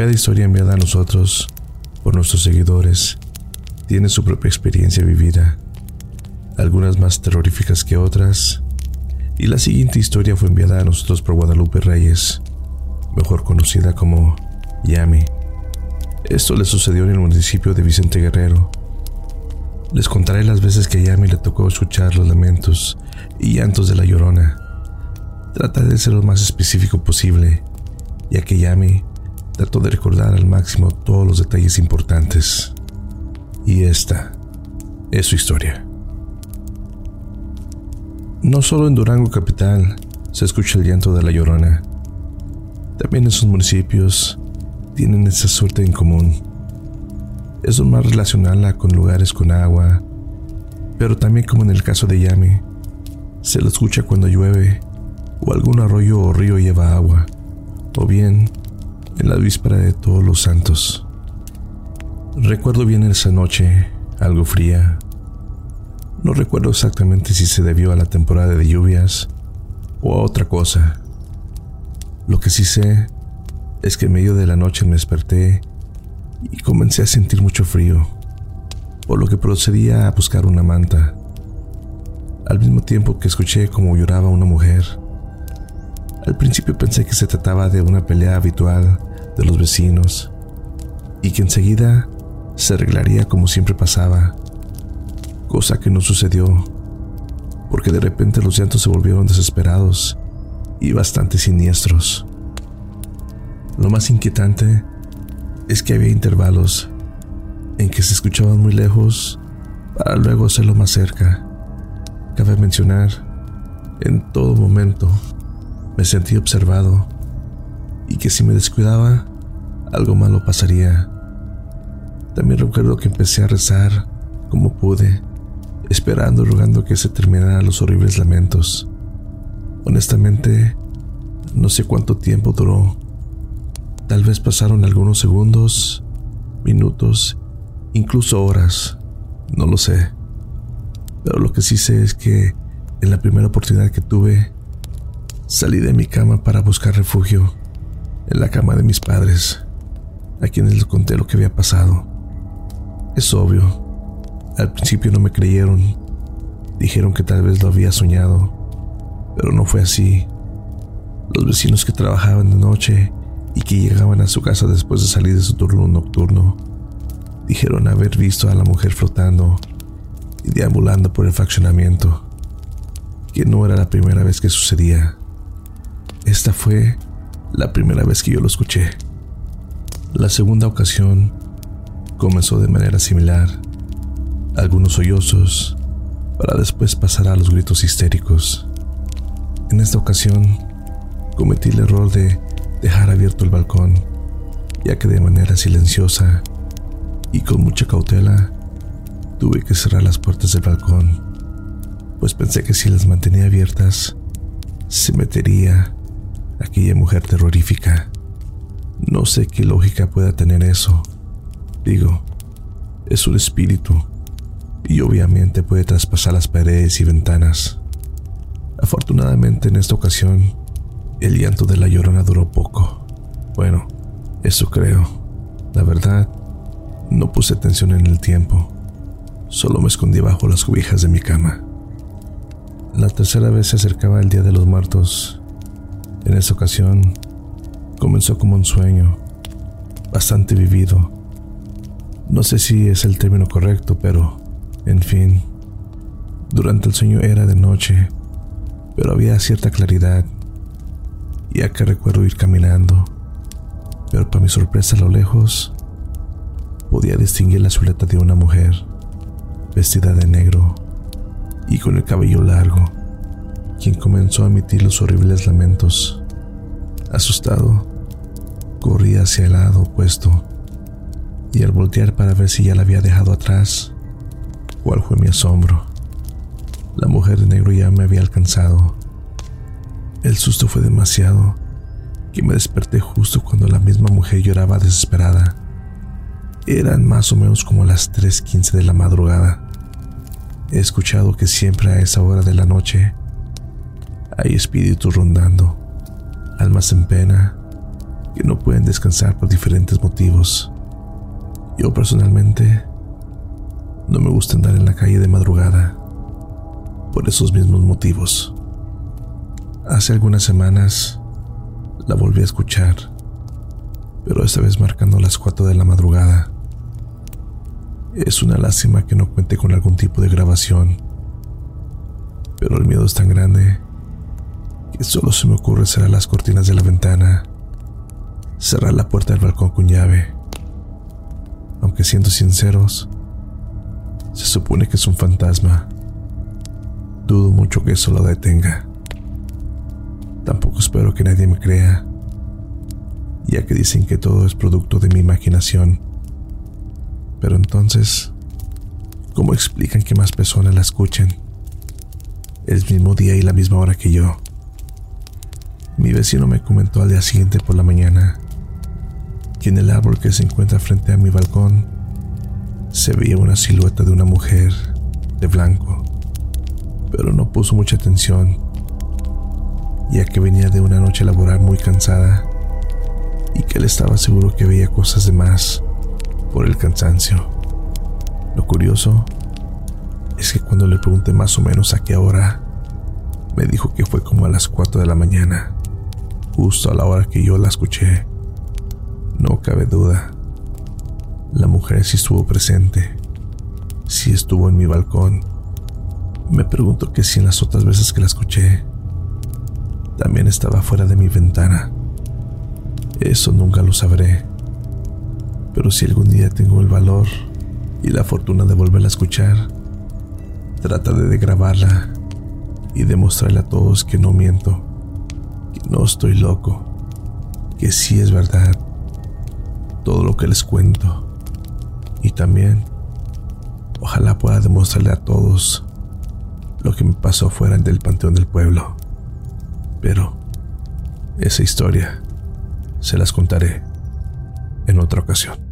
Cada historia enviada a nosotros por nuestros seguidores tiene su propia experiencia vivida, algunas más terroríficas que otras, y la siguiente historia fue enviada a nosotros por Guadalupe Reyes, mejor conocida como Yami. Esto le sucedió en el municipio de Vicente Guerrero. Les contaré las veces que a Yami le tocó escuchar los lamentos y llantos de la llorona. Trataré de ser lo más específico posible, ya que Yami trató de recordar al máximo todos los detalles importantes. Y esta es su historia. No solo en Durango capital se escucha el llanto de la llorona, también en sus municipios tienen esa suerte en común. Es normal relacionarla con lugares con agua, pero también como en el caso de Yami, se lo escucha cuando llueve o algún arroyo o río lleva agua, o bien en la víspera de todos los santos. Recuerdo bien esa noche, algo fría. No recuerdo exactamente si se debió a la temporada de lluvias o a otra cosa. Lo que sí sé es que en medio de la noche me desperté y comencé a sentir mucho frío, por lo que procedía a buscar una manta. Al mismo tiempo que escuché como lloraba una mujer. Al principio pensé que se trataba de una pelea habitual de los vecinos y que enseguida se arreglaría como siempre pasaba, cosa que no sucedió, porque de repente los llantos se volvieron desesperados y bastante siniestros. Lo más inquietante es que había intervalos en que se escuchaban muy lejos para luego hacerlo más cerca. Cabe mencionar, en todo momento me sentí observado y que si me descuidaba, algo malo pasaría. También recuerdo que empecé a rezar como pude, esperando y rogando que se terminaran los horribles lamentos. Honestamente, no sé cuánto tiempo duró Tal vez pasaron algunos segundos, minutos, incluso horas, no lo sé. Pero lo que sí sé es que en la primera oportunidad que tuve, salí de mi cama para buscar refugio en la cama de mis padres, a quienes les conté lo que había pasado. Es obvio, al principio no me creyeron, dijeron que tal vez lo había soñado, pero no fue así. Los vecinos que trabajaban de noche y que llegaban a su casa después de salir de su turno nocturno. Dijeron haber visto a la mujer flotando y deambulando por el fraccionamiento, que no era la primera vez que sucedía. Esta fue la primera vez que yo lo escuché. La segunda ocasión comenzó de manera similar, algunos sollozos, para después pasar a los gritos histéricos. En esta ocasión cometí el error de dejar abierto el balcón, ya que de manera silenciosa y con mucha cautela tuve que cerrar las puertas del balcón, pues pensé que si las mantenía abiertas, se metería aquella mujer terrorífica. No sé qué lógica pueda tener eso. Digo, es un espíritu y obviamente puede traspasar las paredes y ventanas. Afortunadamente en esta ocasión el llanto de la llorona duró poco. Bueno, eso creo. La verdad, no puse atención en el tiempo. Solo me escondí bajo las cubijas de mi cama. La tercera vez se acercaba el Día de los Muertos. En esa ocasión, comenzó como un sueño, bastante vivido. No sé si es el término correcto, pero, en fin, durante el sueño era de noche, pero había cierta claridad ya que recuerdo ir caminando, pero para mi sorpresa a lo lejos podía distinguir la silueta de una mujer vestida de negro y con el cabello largo, quien comenzó a emitir los horribles lamentos. Asustado, corrí hacia el lado opuesto y al voltear para ver si ya la había dejado atrás, cuál fue mi asombro. La mujer de negro ya me había alcanzado el susto fue demasiado que me desperté justo cuando la misma mujer lloraba desesperada. Eran más o menos como las 3.15 de la madrugada. He escuchado que siempre a esa hora de la noche hay espíritus rondando, almas en pena, que no pueden descansar por diferentes motivos. Yo personalmente no me gusta andar en la calle de madrugada por esos mismos motivos. Hace algunas semanas la volví a escuchar, pero esta vez marcando las 4 de la madrugada. Es una lástima que no cuente con algún tipo de grabación, pero el miedo es tan grande solo se me ocurre cerrar las cortinas de la ventana, cerrar la puerta del balcón con llave. Aunque siendo sinceros, se supone que es un fantasma. Dudo mucho que eso lo detenga. Tampoco espero que nadie me crea, ya que dicen que todo es producto de mi imaginación. Pero entonces, ¿cómo explican que más personas la escuchen? El mismo día y la misma hora que yo. Mi vecino me comentó al día siguiente por la mañana que en el árbol que se encuentra frente a mi balcón se veía una silueta de una mujer de blanco, pero no puso mucha atención, ya que venía de una noche laboral muy cansada y que él estaba seguro que veía cosas de más por el cansancio. Lo curioso es que cuando le pregunté más o menos a qué hora, me dijo que fue como a las 4 de la mañana, justo a la hora que yo la escuché. No cabe duda, la mujer sí estuvo presente, sí estuvo en mi balcón. Me pregunto que si en las otras veces que la escuché, también estaba fuera de mi ventana. Eso nunca lo sabré. Pero si algún día tengo el valor y la fortuna de volverla a escuchar, trataré de grabarla y demostrarle a todos que no miento, que no estoy loco, que sí es verdad todo lo que les cuento. Y también, ojalá pueda demostrarle a todos lo que me pasó fuera del Panteón del Pueblo. Pero esa historia se las contaré en otra ocasión.